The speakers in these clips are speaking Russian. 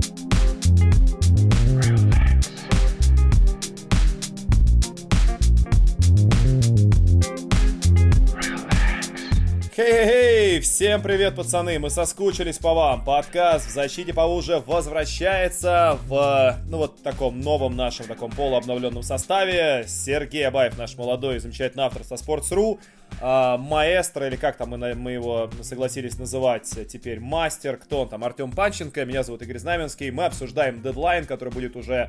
Thank you всем привет, пацаны, мы соскучились по вам. Подкаст в защите по уже возвращается в, ну вот таком новом нашем таком полуобновленном составе. Сергей Абаев, наш молодой замечательный автор со Sports.ru, а, маэстро, или как там мы, мы его согласились называть теперь, мастер, кто он там, Артем Панченко, меня зовут Игорь Знаменский, мы обсуждаем дедлайн, который будет уже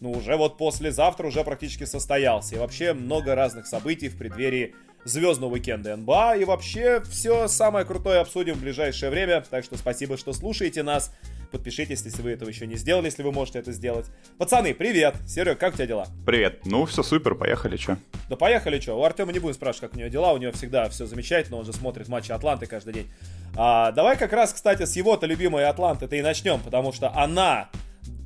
ну, уже вот послезавтра уже практически состоялся. И вообще много разных событий в преддверии звездного уикенда НБА. И вообще все самое крутое обсудим в ближайшее время. Так что спасибо, что слушаете нас. Подпишитесь, если вы этого еще не сделали, если вы можете это сделать. Пацаны, привет! Серег, как у тебя дела? Привет. Ну, все супер, поехали, что? Да поехали, что? У Артема не будем спрашивать, как у нее дела. У нее всегда все замечательно, он же смотрит матчи Атланты каждый день. А, давай как раз, кстати, с его-то любимой Атланты-то и начнем, потому что она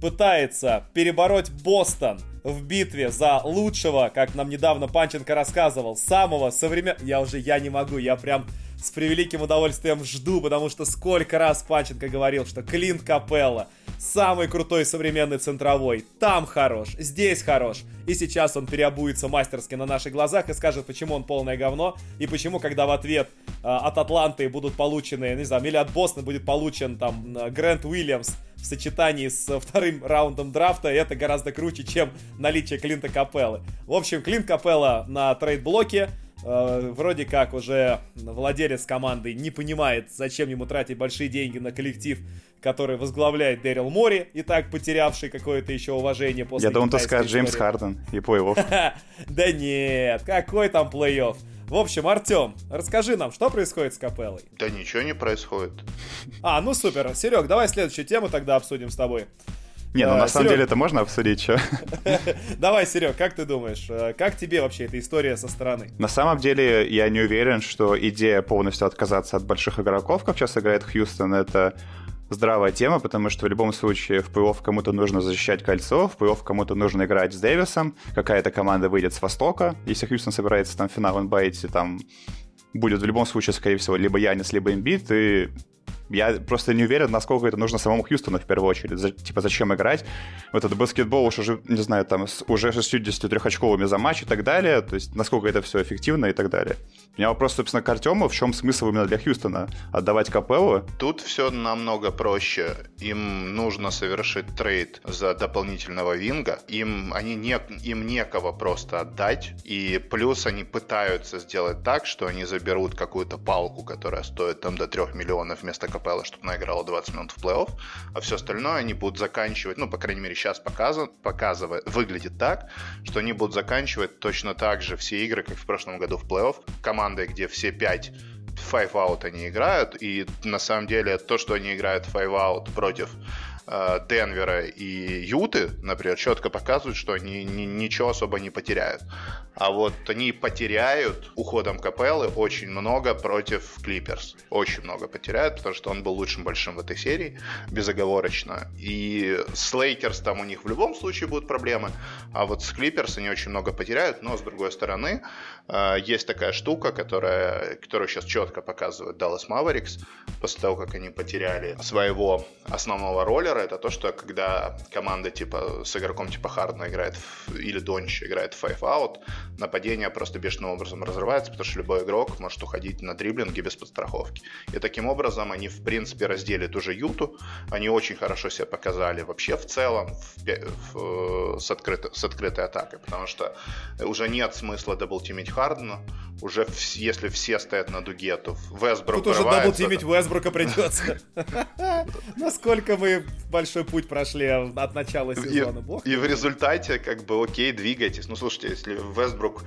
пытается перебороть Бостон в битве за лучшего, как нам недавно Панченко рассказывал, самого современного... Я уже, я не могу, я прям с превеликим удовольствием жду, потому что сколько раз Панченко говорил, что Клинт Капелла самый крутой современный центровой. Там хорош, здесь хорош. И сейчас он переобуется мастерски на наших глазах и скажет, почему он полное говно, и почему, когда в ответ э, от Атланты будут получены, не знаю, или от Бостона будет получен там э, Грэнт Уильямс, в сочетании с вторым раундом драфта это гораздо круче, чем наличие Клинта Капеллы. В общем, Клинт Капелла на трейд-блоке. Э, вроде как уже владелец команды не понимает, зачем ему тратить большие деньги на коллектив, который возглавляет Дэрил Мори, и так потерявший какое-то еще уважение после Я думал, ты скажешь Джеймс Харден и плей-офф. Да нет, какой там плей-офф? В общем, Артем, расскажи нам, что происходит с Капеллой? Да ничего не происходит. А, ну супер. Серег, давай следующую тему тогда обсудим с тобой. Не, ну на самом деле это можно обсудить, что? Давай, Серег, как ты думаешь, э, как тебе вообще эта история со стороны? На самом деле я не уверен, что идея полностью отказаться от больших игроков, как сейчас играет Хьюстон, это здравая тема, потому что в любом случае в плей-офф кому-то нужно защищать кольцо, в плей-офф кому-то нужно играть с Дэвисом, какая-то команда выйдет с Востока, если Хьюстон собирается там финал НБА там будет в любом случае, скорее всего, либо Янис, либо Эмбит, и я просто не уверен, насколько это нужно самому Хьюстону в первую очередь. За, типа, зачем играть? Вот этот баскетбол уж уже, не знаю, там, с уже 63-очковыми за матч и так далее. То есть, насколько это все эффективно и так далее. У меня вопрос, собственно, к Артему. В чем смысл именно для Хьюстона? Отдавать Капеллу? Тут все намного проще. Им нужно совершить трейд за дополнительного винга. Им, они не, им некого просто отдать. И плюс они пытаются сделать так, что они заберут какую-то палку, которая стоит там до 3 миллионов вместо Капелла, чтобы она играла 20 минут в плей-офф, а все остальное они будут заканчивать, ну, по крайней мере, сейчас показывает, показывает, выглядит так, что они будут заканчивать точно так же все игры, как в прошлом году в плей-офф, командой, где все пять five out они играют, и на самом деле то, что они играют five out против Денвера и Юты, например, четко показывают, что они ничего особо не потеряют. А вот они потеряют уходом Капеллы очень много против Клиперс. Очень много потеряют, потому что он был лучшим большим в этой серии, безоговорочно. И с Лейкерс там у них в любом случае будут проблемы, а вот с Клиперс они очень много потеряют, но с другой стороны, э, есть такая штука, которая, которую сейчас четко показывает Dallas Mavericks, после того, как они потеряли своего основного роля, примера это то, что когда команда типа с игроком типа Хардна играет в, или Донч играет в Five Out, нападение просто бешеным образом разрывается, потому что любой игрок может уходить на дриблинге без подстраховки. И таким образом они, в принципе, разделят уже Юту. Они очень хорошо себя показали вообще в целом в, в, с, открытой, с открытой атакой, потому что уже нет смысла даблтимить Хардена. Уже в, если все стоят на дуге, то Весбрук Тут уже даблтимить Весбрука придется. Насколько мы большой путь прошли от начала сезона. И, и в результате, как бы, окей, двигайтесь. Ну, слушайте, если Вестбрук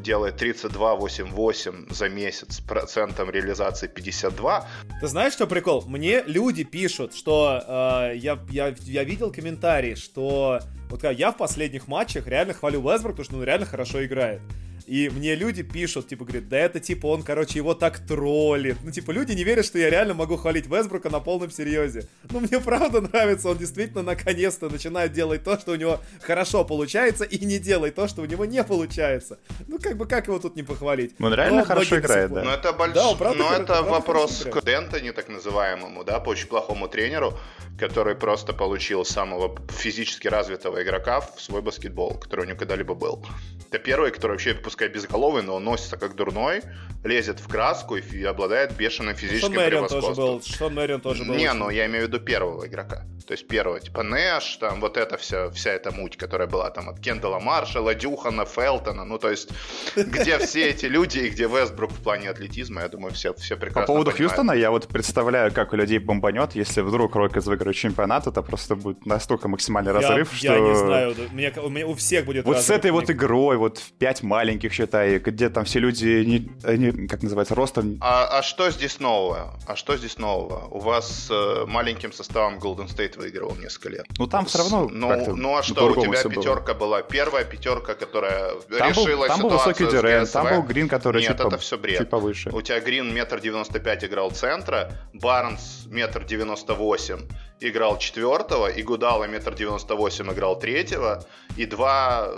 делает 32-8-8 за месяц, процентом реализации 52. Ты знаешь, что прикол? Мне люди пишут, что э, я, я, я видел комментарии, что вот я в последних матчах реально хвалю Вестбрук, потому что он реально хорошо играет. И мне люди пишут, типа, говорят, да это, типа, он, короче, его так троллит. Ну, типа, люди не верят, что я реально могу хвалить Весбрука на полном серьезе. Ну, мне правда нравится, он действительно наконец-то начинает делать то, что у него хорошо получается, и не делает то, что у него не получается. Ну, как бы, как его тут не похвалить? Он реально Но хорошо играет, да. Но это, больш... да, правда, Но это правда вопрос к Дентони, так называемому, да, по очень плохому тренеру, который просто получил самого физически развитого игрока в свой баскетбол, который у него когда-либо был. Это первый, который вообще, пускай безголовый, но он носится как дурной, лезет в краску и обладает бешеным физическим Шон превосходством. Тоже был, Шон Мэрион тоже был. Не, ну я имею в виду первого игрока. То есть первого, типа Нэш, там вот эта вся, вся эта муть, которая была там от Кендала Маршала, Дюхана, Фелтона, ну то есть где все эти люди и где Вестбрук в плане атлетизма, я думаю, все, все прекрасно По поводу понимают. Хьюстона я вот представляю, как у людей бомбанет, если вдруг Рокетс выиграют чемпионат, это просто будет настолько максимальный я, разрыв, я что... Я не знаю, у меня, у, меня, у всех будет Вот с этой вот игрой, вот в пять маленьких, считай, где там все люди, не, они, как называется, ростом... А, а что здесь нового? А что здесь нового? У вас э, маленьким составом Golden State выигрывал несколько лет. Ну там все равно Ну, ну а что, у тебя пятерка было. была, первая пятерка, которая там решила был, там был высокий Дюрен, там был Грин, который Нет, чуть, это все бред. чуть повыше. У тебя Грин метр девяносто пять играл центра, Барнс метр девяносто восемь играл четвертого, и Гудала метр девяносто восемь играл третьего, и два,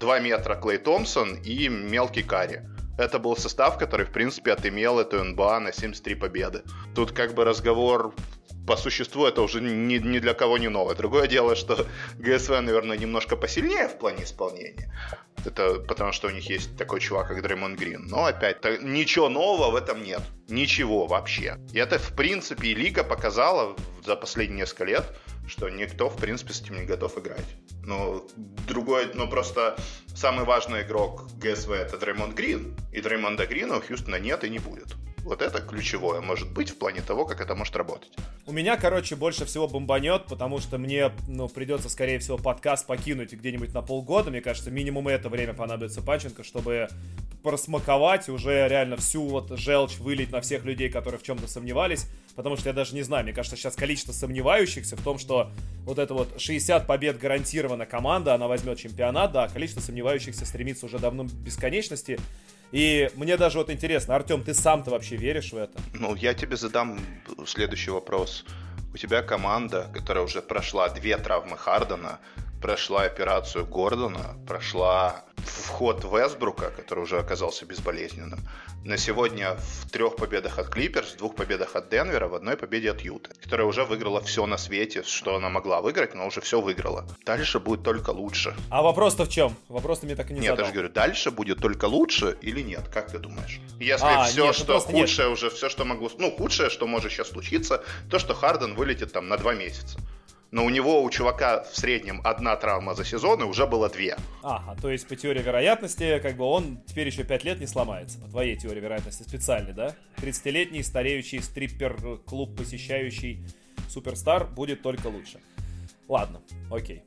два метра Клей Томпсон и мелкий Карри. Это был состав, который, в принципе, отымел эту НБА на 73 победы. Тут как бы разговор по существу это уже ни, ни для кого не новое. Другое дело, что ГСВ, наверное, немножко посильнее в плане исполнения. Это потому, что у них есть такой чувак, как Дреймон Грин. Но опять, то, ничего нового в этом нет. Ничего вообще. И это, в принципе, и Лига показала за последние несколько лет, что никто, в принципе, с этим не готов играть. Ну, другой, ну просто самый важный игрок ГСВ это Дреймонд Грин. И Дреймонда Грина у Хьюстона нет и не будет. Вот это ключевое может быть в плане того, как это может работать. У меня, короче, больше всего бомбанет, потому что мне, ну, придется, скорее всего, подкаст покинуть где-нибудь на полгода. Мне кажется, минимум это время понадобится Панченко, чтобы просмаковать уже реально всю вот желчь вылить на всех людей, которые в чем-то сомневались. Потому что я даже не знаю, мне кажется, сейчас количество сомневающихся в том, что вот это вот 60 побед гарантирована команда, она возьмет чемпионат, да, количество сомневающихся стремится уже давно бесконечности. И мне даже вот интересно, Артем, ты сам-то вообще веришь в это? Ну, я тебе задам следующий вопрос. У тебя команда, которая уже прошла две травмы Хардена, прошла операцию Гордона, прошла вход Вестбрука, который уже оказался безболезненным. На сегодня в трех победах от Клиперс, в двух победах от Денвера, в одной победе от Юты, которая уже выиграла все на свете, что она могла выиграть, но уже все выиграла. Дальше будет только лучше. А вопрос-то в чем? Вопрос-то мне так и не Нет, задал. я же говорю, дальше будет только лучше или нет? Как ты думаешь? Если а, все, нет, что худшее нет. уже, все, что могло... Ну, худшее, что может сейчас случиться, то, что Харден вылетит там на два месяца но у него, у чувака в среднем одна травма за сезон, и уже было две. Ага, то есть по теории вероятности, как бы он теперь еще пять лет не сломается, по твоей теории вероятности специальной, да? 30-летний стареющий стриппер-клуб посещающий суперстар будет только лучше. Ладно, окей.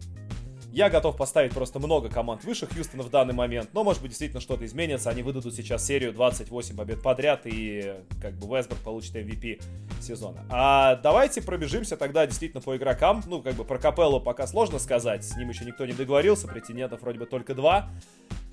Я готов поставить просто много команд выше Хьюстона в данный момент, но может быть действительно что-то изменится. Они выдадут сейчас серию 28 побед подряд и как бы Вестбрук получит MVP сезона. А давайте пробежимся тогда действительно по игрокам. Ну, как бы про Капеллу пока сложно сказать, с ним еще никто не договорился, претендентов вроде бы только два.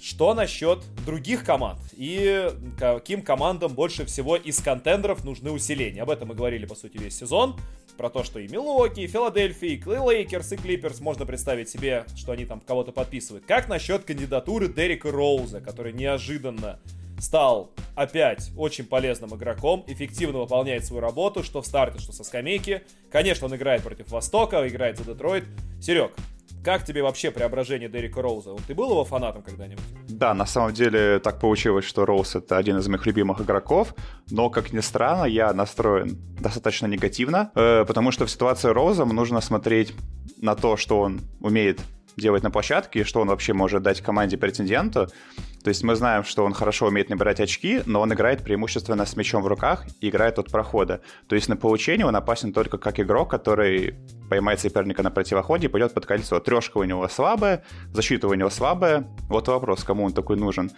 Что насчет других команд? И каким командам больше всего из контендеров нужны усиления? Об этом мы говорили, по сути, весь сезон. Про то, что и Милуоки, и Филадельфия, и Лейкерс, и Клиперс. Можно представить себе, что они там кого-то подписывают. Как насчет кандидатуры Дерека Роуза, который неожиданно стал опять очень полезным игроком, эффективно выполняет свою работу, что в старте, что со скамейки. Конечно, он играет против Востока, играет за Детройт. Серег, как тебе вообще преображение Дерека Роуза? Ты был его фанатом когда-нибудь? Да, на самом деле так получилось, что Роуз это один из моих любимых игроков, но, как ни странно, я настроен достаточно негативно, э, потому что в ситуации Роуза нужно смотреть на то, что он умеет делать на площадке, и что он вообще может дать команде претенденту. То есть мы знаем, что он хорошо умеет набирать очки, но он играет преимущественно с мячом в руках и играет от прохода. То есть на получение он опасен только как игрок, который поймает соперника на противоходе и пойдет под кольцо. Трешка у него слабая, защита у него слабая. Вот вопрос, кому он такой нужен.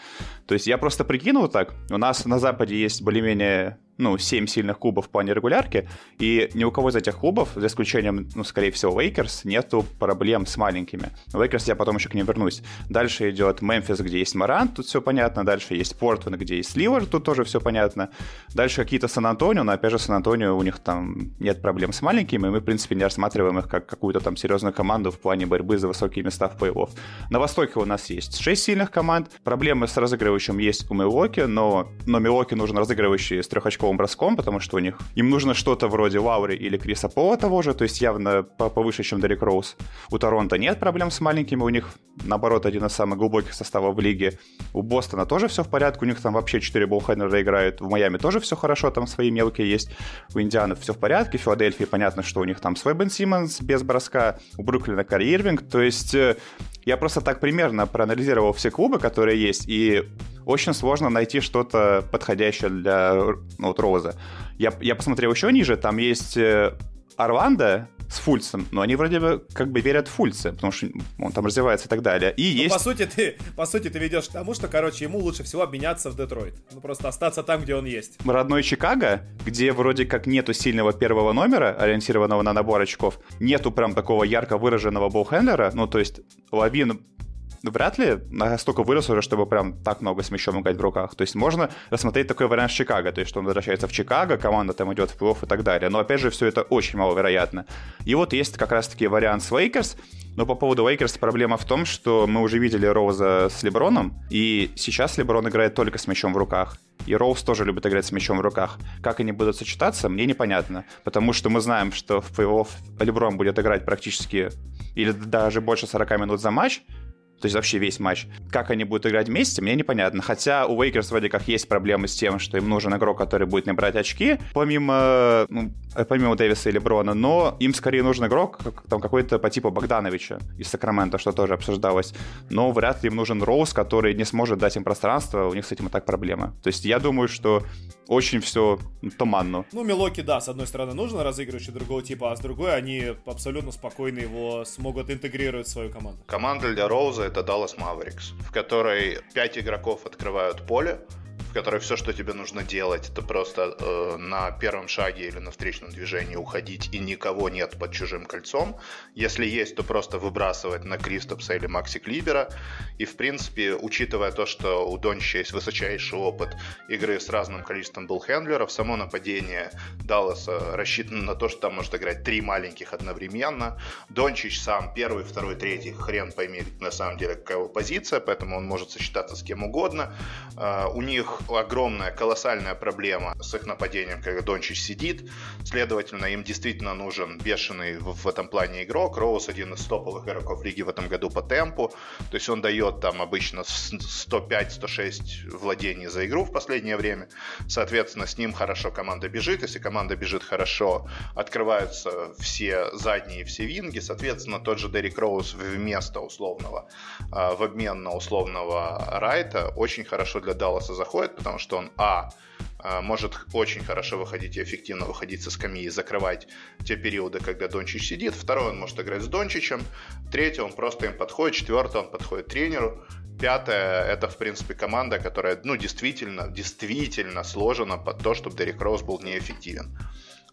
То есть я просто прикинул так. У нас на Западе есть более-менее ну, 7 сильных клубов в плане регулярки, и ни у кого из этих клубов, за исключением, ну, скорее всего, Лейкерс, нету проблем с маленькими. Лейкерс я потом еще к ним вернусь. Дальше идет Мемфис, где есть Маран, тут все понятно. Дальше есть Портленд, где есть Ливер, тут тоже все понятно. Дальше какие-то Сан-Антонио, но опять же Сан-Антонио, у них там нет проблем с маленькими, и мы, в принципе, не рассматриваем их как какую-то там серьезную команду в плане борьбы за высокие места в плей-офф. На Востоке у нас есть 6 сильных команд. Проблемы с разыгрывающим есть у Милоки, но, но Милоки нужен разыгрывающий с трехочковым броском, потому что у них им нужно что-то вроде Лаури или Криса Пола того же, то есть явно повыше, чем Дерек Роуз. У Торонто нет проблем с маленькими, у них, наоборот, один из самых глубоких составов в лиге. У Бостона тоже все в порядке, у них там вообще 4 болхендера играют. В Майами тоже все хорошо, там свои мелкие есть. У Индианы все в порядке, в Филадельфии понятно, что у них там свой Бен Симмонс без броска, у Бруклина Карри Ирвинг, то есть э, я просто так примерно проанализировал все клубы, которые есть, и очень сложно найти что-то подходящее для ну, вот, Роуза. Я, я посмотрел еще ниже, там есть э, Орландо с Фульцем, но они вроде бы как бы верят Фульце, потому что он там развивается и так далее. И ну, есть... По сути, ты, по сути, ты ведешь к тому, что, короче, ему лучше всего обменяться в Детройт. Ну, просто остаться там, где он есть. Родной Чикаго, где вроде как нету сильного первого номера, ориентированного на набор очков, нету прям такого ярко выраженного боухендлера, ну, то есть Лавин вряд ли настолько вырос уже, чтобы прям так много с мячом играть в руках. То есть можно рассмотреть такой вариант с Чикаго, то есть что он возвращается в Чикаго, команда там идет в плей и так далее. Но опять же, все это очень маловероятно. И вот есть как раз-таки вариант с Лейкерс, но по поводу Лейкерс проблема в том, что мы уже видели Роуза с Леброном, и сейчас Леброн играет только с мячом в руках. И Роуз тоже любит играть с мячом в руках. Как они будут сочетаться, мне непонятно. Потому что мы знаем, что в плей-офф Леброн будет играть практически или даже больше 40 минут за матч, то есть вообще весь матч. Как они будут играть вместе, мне непонятно. Хотя у Лейкерс вроде как есть проблемы с тем, что им нужен игрок, который будет набирать очки, помимо, ну, помимо Дэвиса или Брона, но им скорее нужен игрок, как, там какой-то по типу Богдановича из Сакрамента, что тоже обсуждалось. Но вряд ли им нужен Роуз, который не сможет дать им пространство, у них с этим и так проблемы. То есть я думаю, что очень все туманно. Ну, Милоки, да, с одной стороны нужно разыгрывающий другого типа, а с другой они абсолютно спокойно его смогут интегрировать в свою команду. Команда для Роуза это Dallas Mavericks, в которой пять игроков открывают поле, которой все, что тебе нужно делать, это просто э, на первом шаге или на встречном движении уходить, и никого нет под чужим кольцом. Если есть, то просто выбрасывать на Кристопса или Макси Клибера. И, в принципе, учитывая то, что у Дончича есть высочайший опыт игры с разным количеством буллхендлеров, само нападение Далласа рассчитано на то, что там может играть три маленьких одновременно. Дончич сам первый, второй, третий, хрен пойми на самом деле какая его позиция, поэтому он может сочетаться с кем угодно. Uh, у них огромная, колоссальная проблема с их нападением, когда Дончич сидит. Следовательно, им действительно нужен бешеный в, в этом плане игрок. Роуз один из топовых игроков лиги в этом году по темпу. То есть он дает там обычно 105-106 владений за игру в последнее время. Соответственно, с ним хорошо команда бежит. Если команда бежит хорошо, открываются все задние, все винги. Соответственно, тот же Дерек Роуз вместо условного, а, в обмен на условного Райта очень хорошо для Далласа заходит, потому что он, а, а, может очень хорошо выходить и эффективно выходить со скамьи и закрывать те периоды, когда Дончич сидит. Второй, он может играть с Дончичем. Третий, он просто им подходит. Четвертый, он подходит тренеру. Пятое, это, в принципе, команда, которая, ну, действительно, действительно сложена под то, чтобы Дерек Роуз был неэффективен.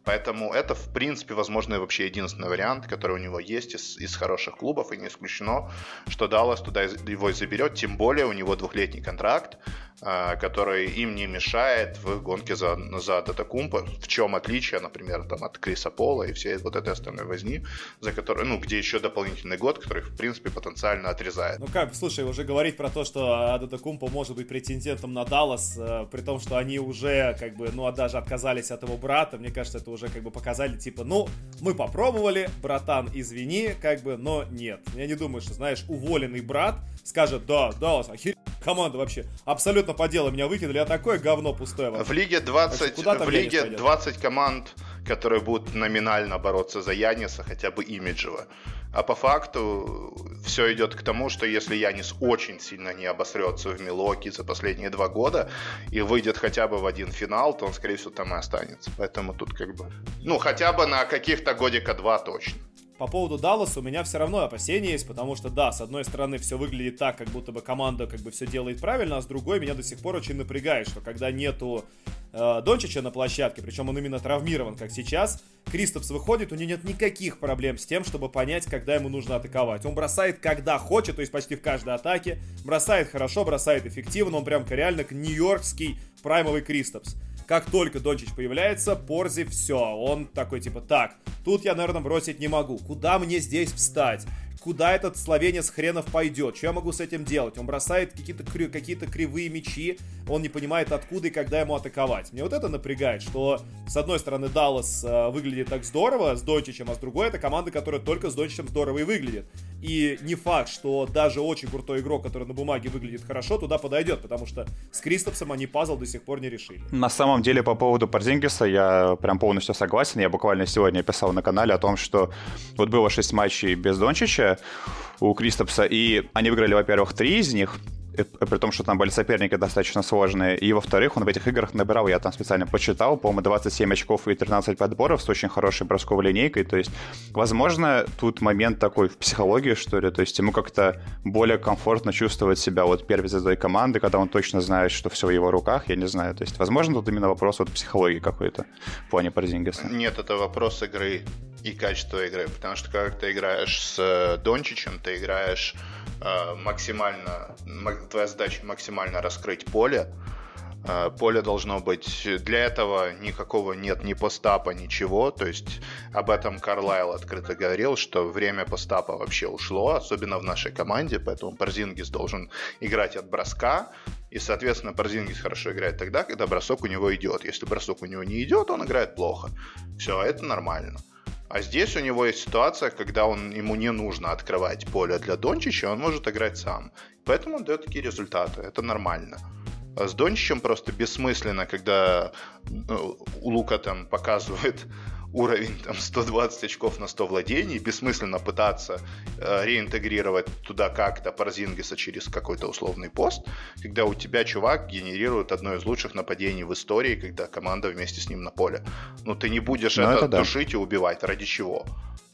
Поэтому это, в принципе, возможно, вообще единственный вариант, который у него есть из, из хороших клубов, и не исключено, что Даллас туда его и заберет, тем более у него двухлетний контракт, а, который им не мешает в гонке за, за Датакумпа. В чем отличие, например, там, от Криса Пола и всей вот этой остальной возни, за которой, ну, где еще дополнительный год, который, в принципе, потенциально отрезает. Ну как, слушай, уже говорить про то, что Датакумпа может быть претендентом на Даллас, э, при том, что они уже, как бы, ну, а даже отказались от его брата, мне кажется, это уже, как бы, показали, типа, ну, мы попробовали, братан, извини, как бы, но нет. Я не думаю, что, знаешь, уволенный брат скажет, да, Даллас, охер команда вообще абсолютно по делу меня выкинули, а такое говно пустое вообще. В лиге 20, в лиге 20 команд, которые будут номинально бороться за Яниса, хотя бы имиджево. А по факту все идет к тому, что если Янис очень сильно не обосрется в Милоке за последние два года и выйдет хотя бы в один финал, то он, скорее всего, там и останется. Поэтому тут как бы... Ну, хотя бы на каких-то годика два точно. По поводу Далласа у меня все равно опасения есть, потому что, да, с одной стороны, все выглядит так, как будто бы команда как бы все делает правильно, а с другой меня до сих пор очень напрягает, что когда нету э, Дончича на площадке, причем он именно травмирован, как сейчас, Кристопс выходит, у него нет никаких проблем с тем, чтобы понять, когда ему нужно атаковать. Он бросает, когда хочет, то есть почти в каждой атаке, бросает хорошо, бросает эффективно, он прям реально нью-йоркский праймовый Кристопс. Как только Дончич появляется, Порзи все, он такой типа, так, тут я, наверное, бросить не могу, куда мне здесь встать? Куда этот словенец хренов пойдет, что я могу с этим делать. Он бросает какие-то какие кривые мечи, он не понимает, откуда и когда ему атаковать. Мне вот это напрягает, что с одной стороны Даллас э, выглядит так здорово с Дончичем, а с другой это команда, которая только с Дончичем здорово и выглядит. И не факт, что даже очень крутой игрок, который на бумаге выглядит хорошо, туда подойдет, потому что с Кристопсом они пазл до сих пор не решили. На самом деле, по поводу Парзингиса я прям полностью согласен. Я буквально сегодня писал на канале о том, что вот было 6 матчей без Дончича у Кристопса, и они выиграли, во-первых, три из них, при том, что там были соперники достаточно сложные. И, во-вторых, он в этих играх набирал, я там специально почитал, по-моему, 27 очков и 13 подборов с очень хорошей бросковой линейкой. То есть, возможно, тут момент такой в психологии, что ли. То есть, ему как-то более комфортно чувствовать себя вот первой звездой команды, когда он точно знает, что все в его руках, я не знаю. То есть, возможно, тут именно вопрос вот психологии какой-то в плане Порзингиса. Нет, это вопрос игры и качества игры. Потому что, когда ты играешь с э, Дончичем, ты играешь Э, максимально, твоя задача максимально раскрыть поле. Э, поле должно быть, для этого никакого нет ни постапа, ничего, то есть об этом Карлайл открыто говорил, что время постапа вообще ушло, особенно в нашей команде, поэтому Парзингис должен играть от броска, и, соответственно, Парзингис хорошо играет тогда, когда бросок у него идет. Если бросок у него не идет, он играет плохо. Все, это нормально. А здесь у него есть ситуация, когда он, ему не нужно открывать поле для Дончича, он может играть сам. Поэтому он дает такие результаты. Это нормально. А с Дончичем просто бессмысленно, когда ну, Лука там показывает уровень там 120 очков на 100 владений, бессмысленно пытаться э, реинтегрировать туда как-то Парзингиса через какой-то условный пост, когда у тебя чувак генерирует одно из лучших нападений в истории, когда команда вместе с ним на поле. Ну ты не будешь Но ну, это, это душить да. и убивать, ради чего?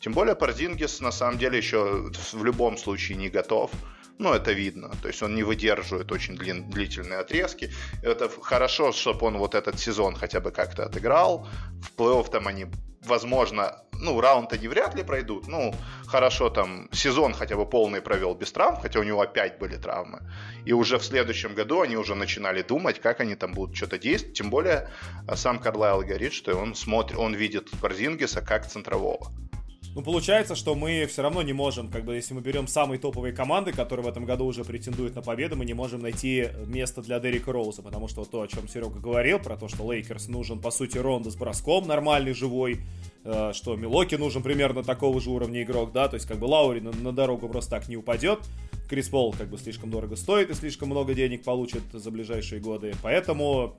Тем более Парзингис на самом деле еще в любом случае не готов. Ну, это видно. То есть он не выдерживает очень длин, длительные отрезки. Это хорошо, чтобы он вот этот сезон хотя бы как-то отыграл. В плей-офф там они возможно, ну, раунд они вряд ли пройдут. Ну, хорошо, там, сезон хотя бы полный провел без травм, хотя у него опять были травмы. И уже в следующем году они уже начинали думать, как они там будут что-то действовать. Тем более, а, сам Карлайл говорит, что он смотрит, он видит Порзингиса как центрового. Ну, получается, что мы все равно не можем, как бы, если мы берем самые топовые команды, которые в этом году уже претендуют на победу, мы не можем найти место для Дерека Роуза, потому что то, о чем Серега говорил, про то, что Лейкерс нужен, по сути, Ронда с броском нормальный, живой, что Милуоки нужен примерно такого же уровня игрок, да, то есть, как бы, Лаури на, на дорогу просто так не упадет, Крис Пол как бы слишком дорого стоит и слишком много денег получит за ближайшие годы. Поэтому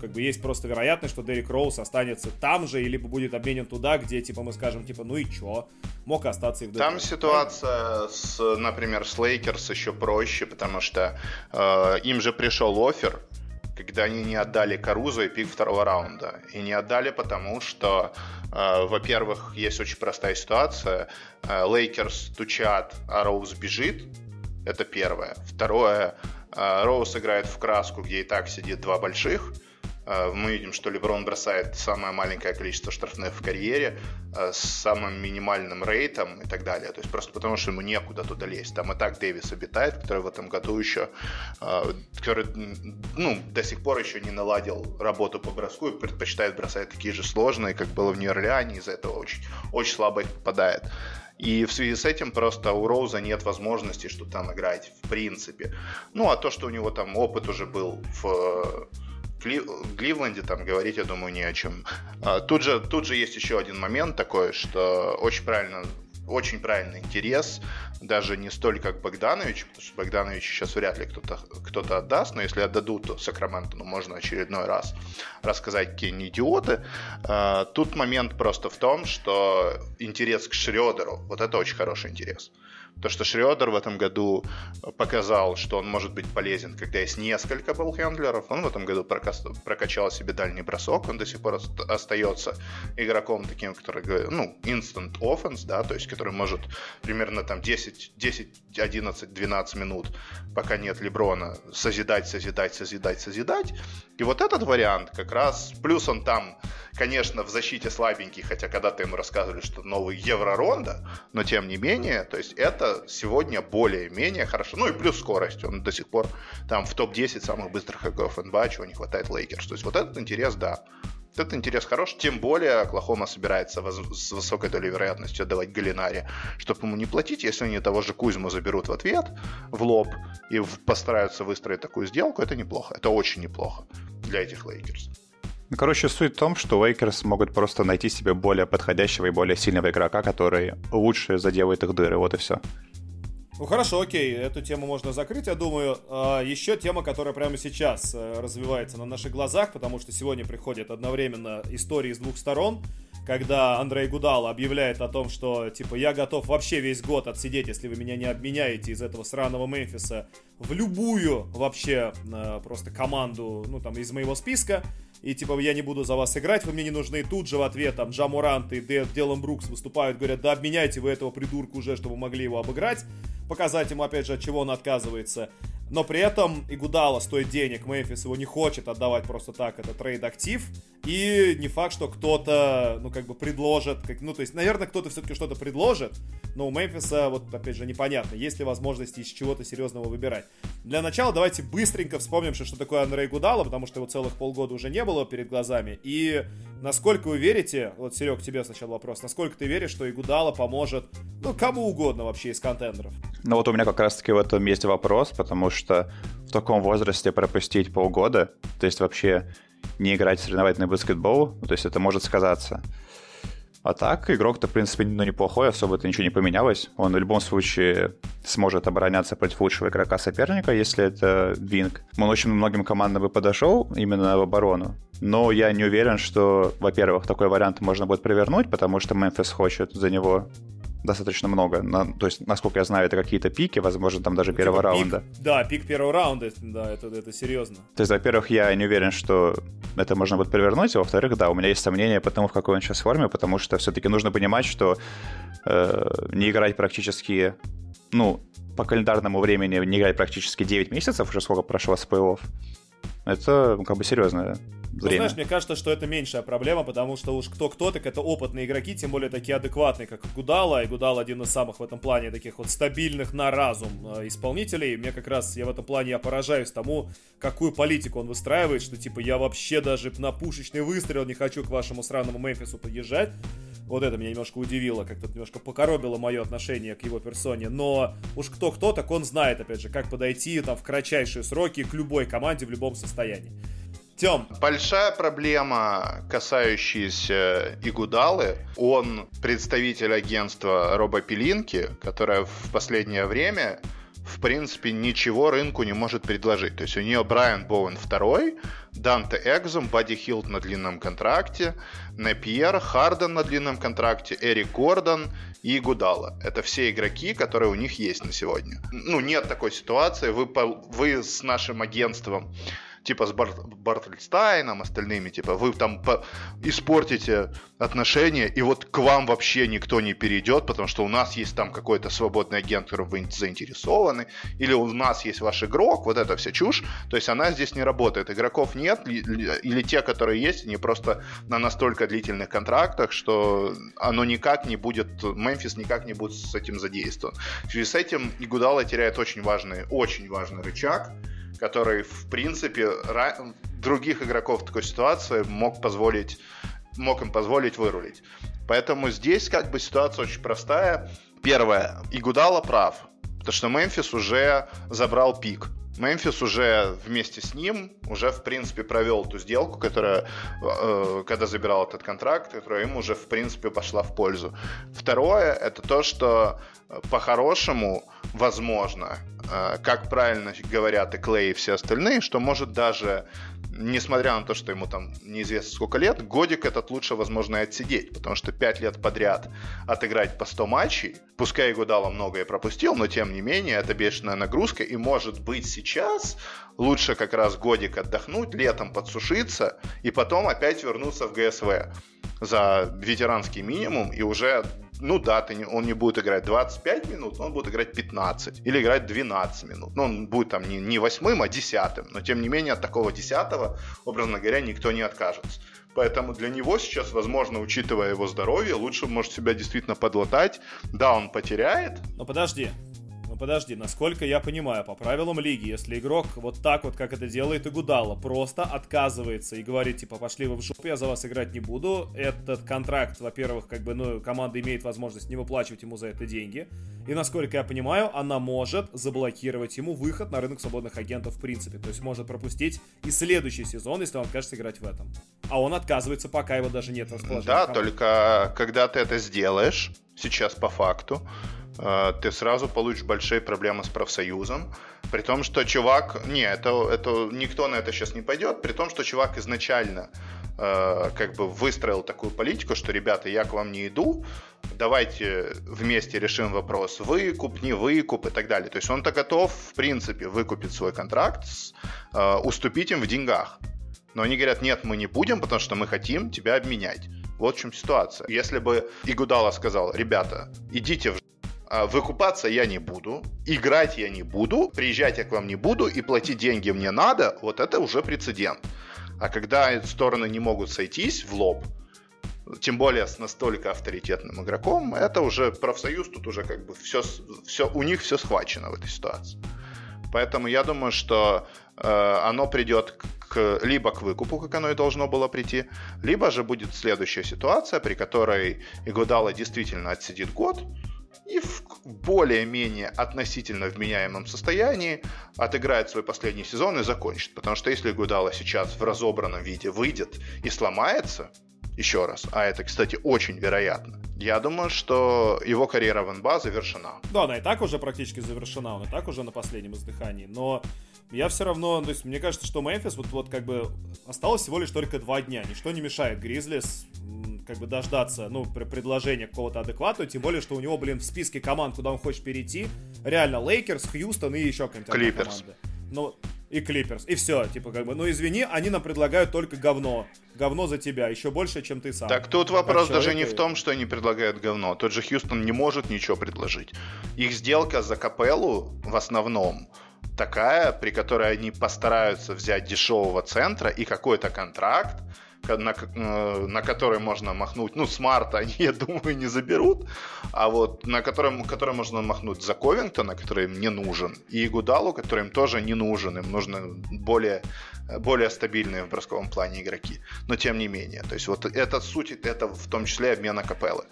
как бы есть просто вероятность, что Дерек Роуз останется там же, или будет обменен туда, где типа мы скажем, типа, ну и чё, мог остаться и в Там ситуация, с, например, с Лейкерс еще проще, потому что э, им же пришел оффер, когда они не отдали Карузу и пик второго раунда. И не отдали, потому что, э, во-первых, есть очень простая ситуация. Э, Лейкерс стучат, а Роуз бежит, это первое. Второе, э, Роуз играет в краску, где и так сидит два больших. Э, мы видим, что Леброн бросает самое маленькое количество штрафных в карьере э, с самым минимальным рейтом и так далее. То есть просто потому, что ему некуда туда лезть. Там и так Дэвис обитает, который в этом году еще, который, ну, до сих пор еще не наладил работу по броску и предпочитает бросать такие же сложные, как было в Нью-Орлеане, из-за этого очень, очень слабо их попадает. И в связи с этим просто у Роуза нет возможности что там играть в принципе. Ну, а то, что у него там опыт уже был в Кливленде там говорить, я думаю, не о чем. А, тут же, тут же есть еще один момент такой, что очень правильно очень правильный интерес, даже не столь как Богданович, потому что Богданович сейчас вряд ли кто-то кто отдаст, но если отдадут, то Сакраменто, ну, можно очередной раз рассказать, какие они идиоты. А, тут момент просто в том, что интерес к Шредеру, вот это очень хороший интерес. То, что Шредер в этом году показал, что он может быть полезен, когда есть несколько болхендлеров. Он в этом году прокачал себе дальний бросок. Он до сих пор остается игроком таким, который, ну, instant offense, да, то есть который может примерно там 10, 10 11, 12 минут, пока нет Леброна, созидать, созидать, созидать, созидать. И вот этот вариант как раз, плюс он там, конечно, в защите слабенький, хотя когда-то ему рассказывали, что новый Евро-Рондо, но тем не менее, то есть это сегодня более-менее хорошо. Ну и плюс скорость, он до сих пор там в топ-10 самых быстрых игроков НБА, чего не хватает Лейкерс. То есть вот этот интерес, да. Этот интерес хорош, тем более Оклахома собирается с высокой долей вероятности отдавать Галлинари, чтобы ему не платить, если они того же Кузьму заберут в ответ, в лоб, и постараются выстроить такую сделку, это неплохо, это очень неплохо для этих Лейкерс. Ну, короче, суть в том, что Лейкерс могут просто найти себе более подходящего и более сильного игрока, который лучше заделает их дыры, вот и все. Ну хорошо, окей, эту тему можно закрыть, я думаю. А, еще тема, которая прямо сейчас э, развивается на наших глазах, потому что сегодня приходят одновременно истории с двух сторон, когда Андрей Гудал объявляет о том, что, типа, я готов вообще весь год отсидеть, если вы меня не обменяете из этого сраного Мемфиса в любую вообще э, просто команду, ну, там, из моего списка и типа я не буду за вас играть, вы мне не нужны. Тут же в ответ там Джамурант и Делан Брукс выступают, говорят, да обменяйте вы этого придурка уже, чтобы могли его обыграть. Показать ему опять же, от чего он отказывается. Но при этом Игудала стоит денег, Мемфис его не хочет отдавать просто так, это трейд-актив. И не факт, что кто-то, ну, как бы предложит, как, ну, то есть, наверное, кто-то все-таки что-то предложит, но у Мемфиса, вот, опять же, непонятно, есть ли возможность из чего-то серьезного выбирать. Для начала давайте быстренько вспомним, что, что такое Андрей Гудала, потому что его целых полгода уже не было перед глазами. И насколько вы верите, вот, Серег, тебе сначала вопрос, насколько ты веришь, что Игудала поможет, ну, кому угодно вообще из контендеров? Ну, вот у меня как раз-таки в этом есть вопрос, потому что в таком возрасте пропустить полгода, то есть вообще не играть в соревновательный баскетбол, то есть это может сказаться. А так, игрок-то, в принципе, ну, неплохой, особо-то ничего не поменялось. Он в любом случае сможет обороняться против лучшего игрока соперника, если это Винг. Он очень многим командам бы подошел именно в оборону. Но я не уверен, что, во-первых, такой вариант можно будет провернуть, потому что Мемфис хочет за него достаточно много. На, то есть, насколько я знаю, это какие-то пики, возможно, там даже первого типа раунда. Пик, да, пик первого раунда, да, это, это серьезно. То есть, во-первых, я не уверен, что это можно будет провернуть, а во-вторых, да, у меня есть сомнения по тому, в какой он сейчас форме, потому что все-таки нужно понимать, что э, не играть практически, ну, по календарному времени не играть практически 9 месяцев, уже сколько прошло с плей это ну, как бы серьезное ну, время. знаешь, мне кажется, что это меньшая проблема, потому что уж кто-кто, так это опытные игроки, тем более такие адекватные, как Гудала, и Гудал один из самых в этом плане таких вот стабильных на разум э, исполнителей. Мне как раз, я в этом плане, я поражаюсь тому, какую политику он выстраивает, что типа я вообще даже на пушечный выстрел не хочу к вашему сраному Мемфису подъезжать. Вот это меня немножко удивило, как-то немножко покоробило мое отношение к его персоне. Но уж кто-кто, так он знает, опять же, как подойти там в кратчайшие сроки к любой команде в любом состоянии. Тем. Большая проблема, касающаяся Игудалы. Он представитель агентства Роба Пелинки, которое в последнее время в принципе, ничего рынку не может предложить. То есть у нее Брайан Боуэн второй, Данте Экзум, Бадди Хилт на длинном контракте, Непьер, Харден на длинном контракте, Эрик Гордон и Гудала. Это все игроки, которые у них есть на сегодня. Ну, нет такой ситуации. Вы, вы с нашим агентством типа с Бар Бартельстайном, остальными, типа, вы там испортите отношения, и вот к вам вообще никто не перейдет, потому что у нас есть там какой-то свободный агент, которым вы заинтересованы, или у нас есть ваш игрок, вот это вся чушь, то есть она здесь не работает. Игроков нет, или те, которые есть, они просто на настолько длительных контрактах, что оно никак не будет, Мемфис никак не будет с этим задействован. В связи с этим Игудала теряет очень важный, очень важный рычаг, который, в принципе, других игроков в такой ситуации мог позволить мог им позволить вырулить. Поэтому здесь как бы ситуация очень простая. Первое, Игудала прав, потому что Мемфис уже забрал пик. Мемфис уже вместе с ним уже, в принципе, провел ту сделку, которая, э, когда забирал этот контракт, которая им уже, в принципе, пошла в пользу. Второе, это то, что э, по-хорошему, возможно, э, как правильно говорят и Клей и все остальные, что может даже несмотря на то, что ему там неизвестно сколько лет, годик этот лучше, возможно, и отсидеть, потому что 5 лет подряд отыграть по 100 матчей, пускай Игудала многое пропустил, но тем не менее это бешеная нагрузка, и может быть сейчас лучше как раз годик отдохнуть, летом подсушиться, и потом опять вернуться в ГСВ за ветеранский минимум и уже ну да, ты не, он не будет играть 25 минут, он будет играть 15 или играть 12 минут. Ну, он будет там не, не восьмым, а десятым. Но тем не менее от такого десятого, образно говоря, никто не откажется. Поэтому для него сейчас, возможно, учитывая его здоровье, лучше может себя действительно подлатать. Да, он потеряет. Но подожди, подожди, насколько я понимаю, по правилам лиги, если игрок вот так вот, как это делает Игудала, просто отказывается и говорит, типа, пошли вы в жопу, я за вас играть не буду, этот контракт, во-первых, как бы, ну, команда имеет возможность не выплачивать ему за это деньги, и, насколько я понимаю, она может заблокировать ему выход на рынок свободных агентов в принципе, то есть может пропустить и следующий сезон, если он откажется играть в этом. А он отказывается, пока его даже нет расположения. Да, только когда ты это сделаешь, сейчас по факту, ты сразу получишь большие проблемы с профсоюзом. При том, что чувак... Не, это, это никто на это сейчас не пойдет. При том, что чувак изначально э, как бы выстроил такую политику, что, ребята, я к вам не иду, давайте вместе решим вопрос выкуп, не выкуп и так далее. То есть он-то готов, в принципе, выкупить свой контракт, э, уступить им в деньгах. Но они говорят, нет, мы не будем, потому что мы хотим тебя обменять. Вот в чем ситуация. Если бы Игудала сказал, ребята, идите в выкупаться я не буду, играть я не буду, приезжать я к вам не буду и платить деньги мне надо, вот это уже прецедент. А когда стороны не могут сойтись в лоб, тем более с настолько авторитетным игроком, это уже профсоюз, тут уже как бы все, все у них все схвачено в этой ситуации. Поэтому я думаю, что э, оно придет к, либо к выкупу, как оно и должно было прийти, либо же будет следующая ситуация, при которой Игудала действительно отсидит год, и в более-менее относительно вменяемом состоянии отыграет свой последний сезон и закончит. Потому что если Гудала сейчас в разобранном виде выйдет и сломается, еще раз, а это, кстати, очень вероятно, я думаю, что его карьера в НБА завершена. Да, она и так уже практически завершена, он и так уже на последнем издыхании, но я все равно, то есть мне кажется, что Мемфис вот, вот как бы осталось всего лишь только два дня, ничто не мешает Гризлис как бы дождаться, ну, предложения какого-то адекватного, тем более, что у него, блин, в списке команд, куда он хочет перейти, реально Лейкерс, Хьюстон и еще какая-нибудь Клиперс. Ну, и Клиперс, и все, типа, как бы, ну, извини, они нам предлагают только говно. Говно за тебя, еще больше, чем ты сам. Так тут вопрос как даже не в том, что они предлагают говно. Тот же Хьюстон не может ничего предложить. Их сделка за капеллу в основном такая, при которой они постараются взять дешевого центра и какой-то контракт, на, э, на который можно махнуть, ну, смарта они, я думаю, не заберут, а вот на котором, который можно махнуть за Ковингтона, который им не нужен, и Гудалу, который им тоже не нужен, им нужны более, более стабильные в бросковом плане игроки, но тем не менее, то есть вот это суть, это в том числе обмена капеллы.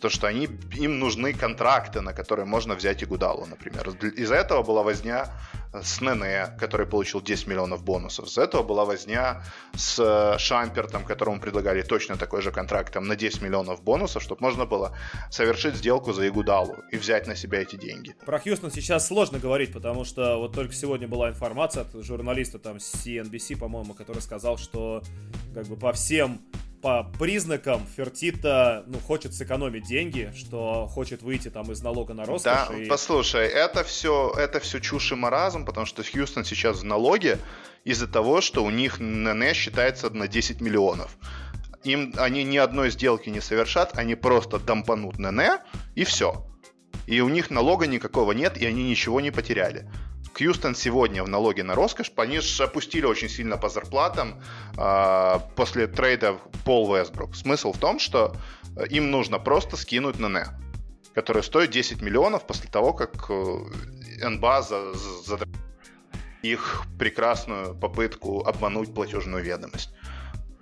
Потому что они, им нужны контракты, на которые можно взять Игудалу, например. Из-за этого была возня с Нене, который получил 10 миллионов бонусов. Из-за этого была возня с э, Шампертом, которому предлагали точно такой же контракт там, на 10 миллионов бонусов, чтобы можно было совершить сделку за Игудалу и взять на себя эти деньги. Про Хьюстон сейчас сложно говорить, потому что вот только сегодня была информация от журналиста там CNBC, по-моему, который сказал, что как бы по всем по признакам Фертита, ну, хочет сэкономить деньги, что хочет выйти там из налога на роскошь. Да, и... послушай, это все, это все чушь и маразм, потому что Хьюстон сейчас в налоге из-за того, что у них НН считается на 10 миллионов. Им они ни одной сделки не совершат, они просто дампанут НН и все. И у них налога никакого нет, и они ничего не потеряли. Хьюстон сегодня в налоге на роскошь, они же опустили очень сильно по зарплатам э, после трейда Пол Вестбрук. Смысл в том, что э, им нужно просто скинуть НН, который стоит 10 миллионов после того, как э, НБА за, за их прекрасную попытку обмануть платежную ведомость.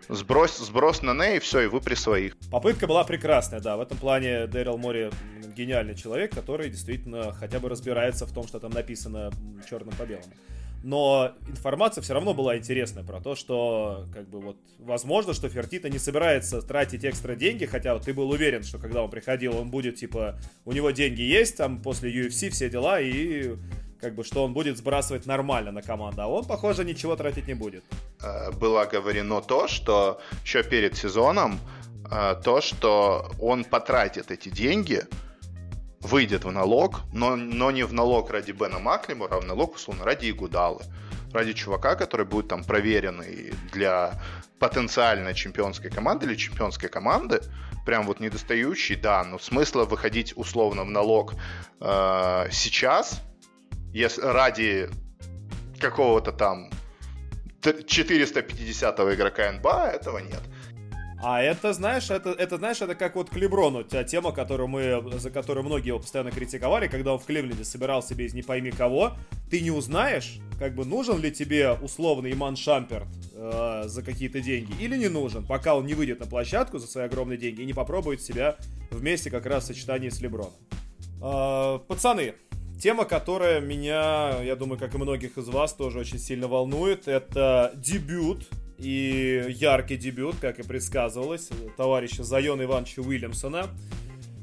Сброс, сброс на ней, и все, и вы при своих. Попытка была прекрасная, да. В этом плане Дэрил Мори гениальный человек, который действительно хотя бы разбирается в том, что там написано черным по белому. Но информация все равно была интересная про то, что, как бы, вот, возможно, что Фертита не собирается тратить экстра деньги, хотя вот ты был уверен, что когда он приходил, он будет, типа, у него деньги есть, там, после UFC все дела, и как бы, что он будет сбрасывать нормально на команду, а он, похоже, ничего тратить не будет. Э, было говорено то, что еще перед сезоном, э, то, что он потратит эти деньги, выйдет в налог, но, но не в налог ради Бена Маклимора, а в налог, условно, ради Игудалы, ради чувака, который будет там проверенный для потенциально чемпионской команды или чемпионской команды, прям вот недостающий, да, но смысла выходить условно в налог э, сейчас, если ради какого-то там 450 игрока НБА, этого нет. А это, знаешь, это, это, знаешь, это как вот к Леброну, та тема, которую мы, за которую многие его постоянно критиковали, когда он в Кливленде собирал себе из не пойми кого, ты не узнаешь, как бы нужен ли тебе условный Иман Шамперт э, за какие-то деньги или не нужен, пока он не выйдет на площадку за свои огромные деньги и не попробует себя вместе как раз в сочетании с Леброном. Э, пацаны, Тема, которая меня, я думаю, как и многих из вас, тоже очень сильно волнует, это дебют и яркий дебют, как и предсказывалось, товарища Зайона Ивановича Уильямсона.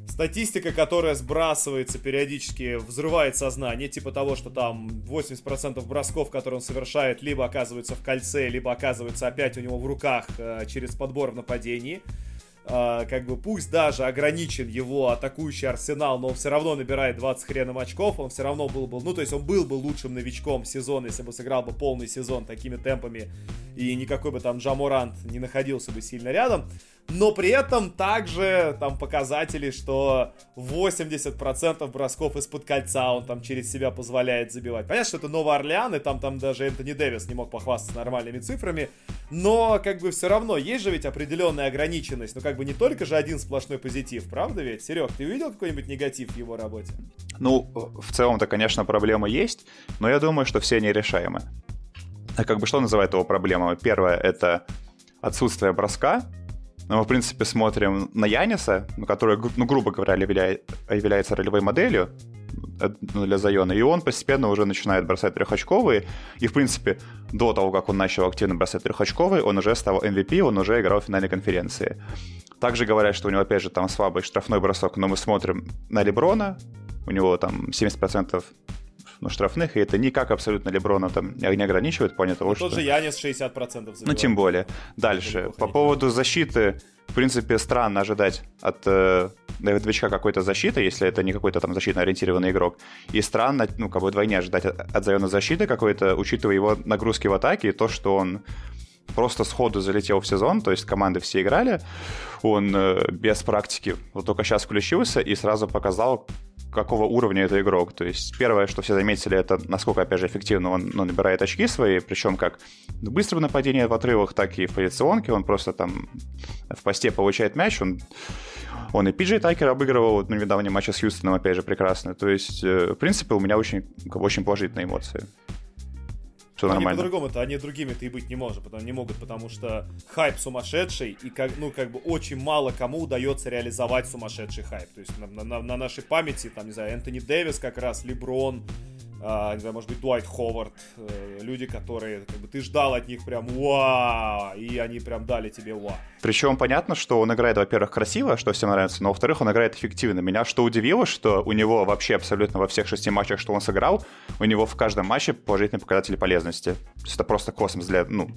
Статистика, которая сбрасывается периодически, взрывает сознание, типа того, что там 80% бросков, которые он совершает, либо оказываются в кольце, либо оказываются опять у него в руках э, через подбор в нападении. Uh, как бы пусть даже ограничен его атакующий арсенал, но он все равно набирает 20 хреном очков, он все равно был бы, ну то есть он был бы лучшим новичком сезона, если бы сыграл бы полный сезон такими темпами, и никакой бы там Джамурант не находился бы сильно рядом но при этом также там показатели, что 80% бросков из-под кольца он там через себя позволяет забивать. Понятно, что это Новый Орлеан, и там, там даже Энтони Дэвис не мог похвастаться нормальными цифрами, но как бы все равно есть же ведь определенная ограниченность, ну как бы не только же один сплошной позитив, правда ведь? Серег, ты увидел какой-нибудь негатив в его работе? Ну, в целом-то, конечно, проблема есть, но я думаю, что все нерешаемы. А как бы что называет его проблемой? Первое — это отсутствие броска, но мы, в принципе, смотрим на Яниса, который, ну, грубо говоря, является ролевой моделью э, ну, для Зайона, и он постепенно уже начинает бросать трехочковые, и, в принципе, до того, как он начал активно бросать трехочковые, он уже стал MVP, он уже играл в финальной конференции. Также говорят, что у него, опять же, там слабый штрафной бросок, но мы смотрим на Леброна, у него там 70% ну, штрафных, и это никак абсолютно Леброна там не ограничивает в плане того, ну, что... Тот же Янис 60% забивает. Ну, тем более. Дальше. По поводу защиты, в принципе, странно ожидать от э, какой-то защиты, если это не какой-то там защитно ориентированный игрок. И странно, ну, как бы вдвойне ожидать от, от Зайона защиты какой-то, учитывая его нагрузки в атаке и то, что он просто сходу залетел в сезон, то есть команды все играли, он э, без практики вот только сейчас включился и сразу показал, какого уровня это игрок. То есть первое, что все заметили, это насколько, опять же, эффективно он ну, набирает очки свои, причем как в быстром нападении в отрывах, так и в позиционке. Он просто там в посте получает мяч, он он и Пиджей Тайкер обыгрывал на недавнем матче с Хьюстоном, опять же, прекрасно. То есть, э, в принципе, у меня очень, очень положительные эмоции все нормально. Они по-другому-то, они другими-то и быть не может, потому, не могут, потому что хайп сумасшедший, и как, ну, как бы очень мало кому удается реализовать сумасшедший хайп. То есть на, на, на нашей памяти, там, не знаю, Энтони Дэвис как раз, Леброн, не знаю, может быть, Дуайт Ховард, э, люди, которые, как бы, ты ждал от них прям вау, и они прям дали тебе вау. Причем понятно, что он играет, во-первых, красиво, что всем нравится, но, во-вторых, он играет эффективно. Меня что удивило, что у него вообще абсолютно во всех шести матчах, что он сыграл, у него в каждом матче положительные показатели полезности. То есть это просто космос для, ну,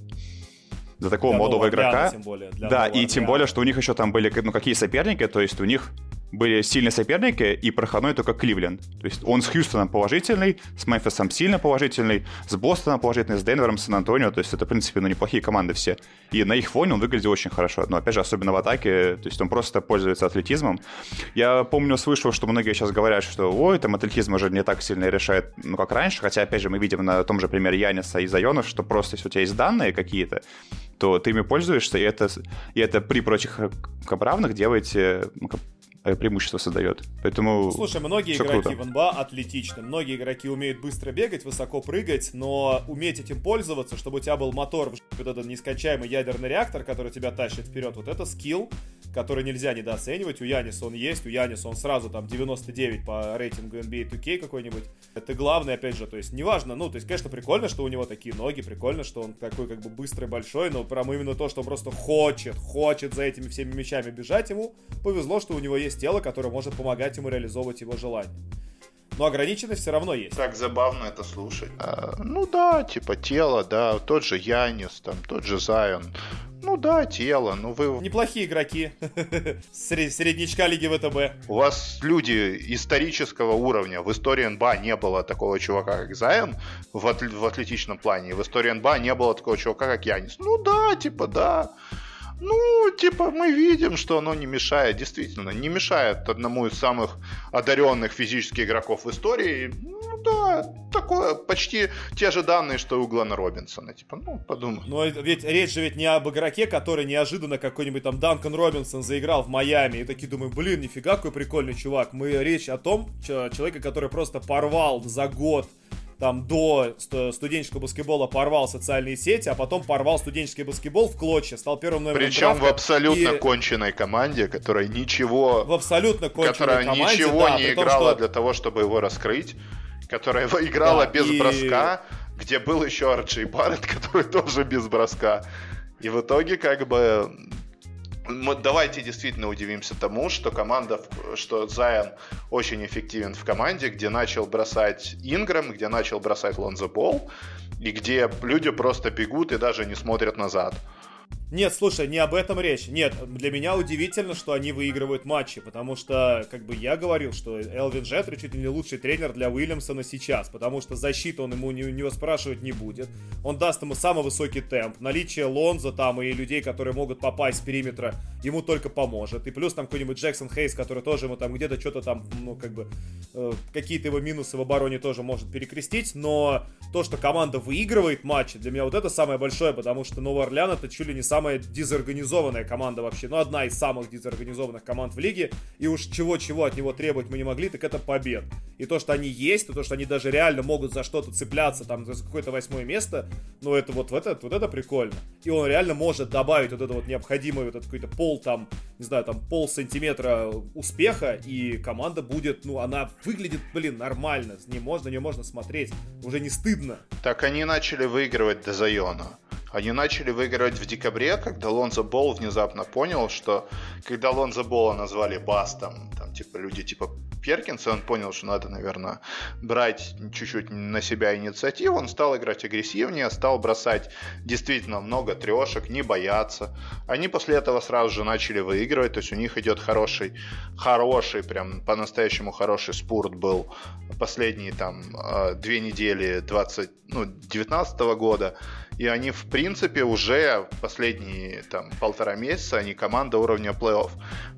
для такого для молодого игрока. Тем более, для да, и тем более, что у них еще там были, ну, какие соперники, то есть у них были сильные соперники, и проходной только Кливленд. То есть он с Хьюстоном положительный, с Мемфисом сильно положительный, с Бостоном положительный, с Денвером, с Сан-Антонио. То есть это, в принципе, ну, неплохие команды все. И на их фоне он выглядел очень хорошо. Но, опять же, особенно в атаке, то есть он просто пользуется атлетизмом. Я помню, слышал, что многие сейчас говорят, что ой, там атлетизм уже не так сильно решает, ну, как раньше. Хотя, опять же, мы видим на том же примере Яниса и Зайона, что просто если у тебя есть данные какие-то, то ты ими пользуешься, и это, и это при прочих равных делаете ну, преимущество создает. Поэтому Слушай, многие игроки круто. в НБА атлетичны. Многие игроки умеют быстро бегать, высоко прыгать, но уметь этим пользоваться, чтобы у тебя был мотор, вот этот нескончаемый ядерный реактор, который тебя тащит вперед, вот это скилл, который нельзя недооценивать. У Яниса он есть, у Яниса он сразу там 99 по рейтингу NBA 2K какой-нибудь. Это главное, опять же, то есть неважно, ну, то есть, конечно, прикольно, что у него такие ноги, прикольно, что он такой как бы быстрый, большой, но прям именно то, что он просто хочет, хочет за этими всеми мечами бежать ему, повезло, что у него есть тело, которое может помогать ему реализовывать его желания. Но ограниченность все равно есть. Так забавно это слушать. А, ну да, типа тело, да, тот же Янис, там, тот же Зайон. Ну да, тело, ну вы... Неплохие игроки. Среднячка Лиги ВТБ. У вас люди исторического уровня. В истории НБА не было такого чувака, как Зайон в, атл- в атлетичном плане. В истории НБА не было такого чувака, как Янис. Ну да, типа да. Ну, типа, мы видим, что оно не мешает, действительно, не мешает одному из самых одаренных физических игроков в истории. Ну да, такое, почти те же данные, что и у Глена Робинсона. Типа, ну, подумай. Но ведь речь же ведь не об игроке, который неожиданно какой-нибудь там Данкан Робинсон заиграл в Майами. И такие думаю, блин, нифига какой прикольный чувак. Мы речь о том, человека, который просто порвал за год там до студенческого баскетбола порвал социальные сети, а потом порвал студенческий баскетбол в клочья, стал первым номером Причем в абсолютно и... конченной команде, которая ничего... В абсолютно конченной которая команде, ничего да, не играла том, что... для того, чтобы его раскрыть, которая играла да, без и... броска, где был еще Арчи Барретт, который тоже без броска. И в итоге, как бы, мы, давайте действительно удивимся тому, что команда, что Зайон очень эффективен в команде, где начал бросать Инграм, где начал бросать Лонзо Бол, и где люди просто бегут и даже не смотрят назад. Нет, слушай, не об этом речь. Нет, для меня удивительно, что они выигрывают матчи, потому что, как бы я говорил, что Элвин Джеттри чуть ли не лучший тренер для Уильямсона сейчас, потому что защиту он ему не, у него спрашивать не будет. Он даст ему самый высокий темп. Наличие Лонза там и людей, которые могут попасть с периметра, ему только поможет. И плюс там какой-нибудь Джексон Хейс, который тоже ему там где-то что-то там, ну, как бы, э, какие-то его минусы в обороне тоже может перекрестить, но то, что команда выигрывает матчи, для меня вот это самое большое, потому что Новый Орлеан это чуть ли не самая дезорганизованная команда вообще, ну, одна из самых дезорганизованных команд в лиге, и уж чего-чего от него требовать мы не могли, так это побед. И то, что они есть, и то, что они даже реально могут за что-то цепляться, там, за какое-то восьмое место, ну, это вот, вот, это, вот это прикольно. И он реально может добавить вот это вот необходимое, вот этот какой-то пол, там, не знаю, там, пол сантиметра успеха, и команда будет, ну, она выглядит, блин, нормально, с ней можно, не можно смотреть, уже не стыдно. Так они начали выигрывать до Зайона. Они начали выигрывать в декабре, когда Лонзо Бол внезапно понял, что когда Лонзо Бола назвали бастом, там, типа, люди типа Перкинса, он понял, что надо, наверное, брать чуть-чуть на себя инициативу, он стал играть агрессивнее, стал бросать действительно много трешек, не бояться. Они после этого сразу же начали выигрывать, то есть у них идет хороший, хороший, прям по-настоящему хороший спорт был последние там э, две недели 20, ну, 19 года, и они, в принципе, уже последние там полтора месяца, они команда уровня плей-офф.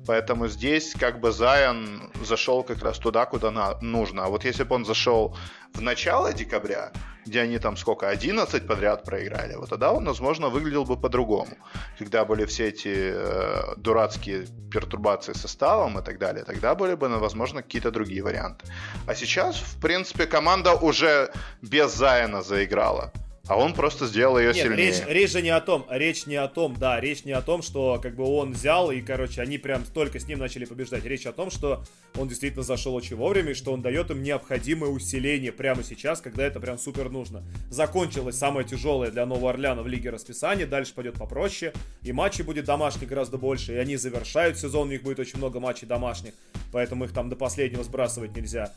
Поэтому здесь как бы Зайон зашел как раз туда, куда на, нужно. А вот если бы он зашел в начало декабря, где они там сколько, 11 подряд проиграли, вот тогда он, возможно, выглядел бы по-другому. Когда были все эти э, дурацкие пертурбации составом и так далее, тогда были бы, возможно, какие-то другие варианты. А сейчас, в принципе, команда уже без Зайона заиграла а он просто сделал ее Нет, сильнее. Речь, речь же не о том, речь не о том, да, речь не о том, что как бы он взял и, короче, они прям только с ним начали побеждать. Речь о том, что он действительно зашел очень вовремя и что он дает им необходимое усиление прямо сейчас, когда это прям супер нужно. Закончилось самое тяжелое для Нового Орлеана в лиге расписание, дальше пойдет попроще, и матчей будет домашних гораздо больше, и они завершают сезон, у них будет очень много матчей домашних, поэтому их там до последнего сбрасывать нельзя.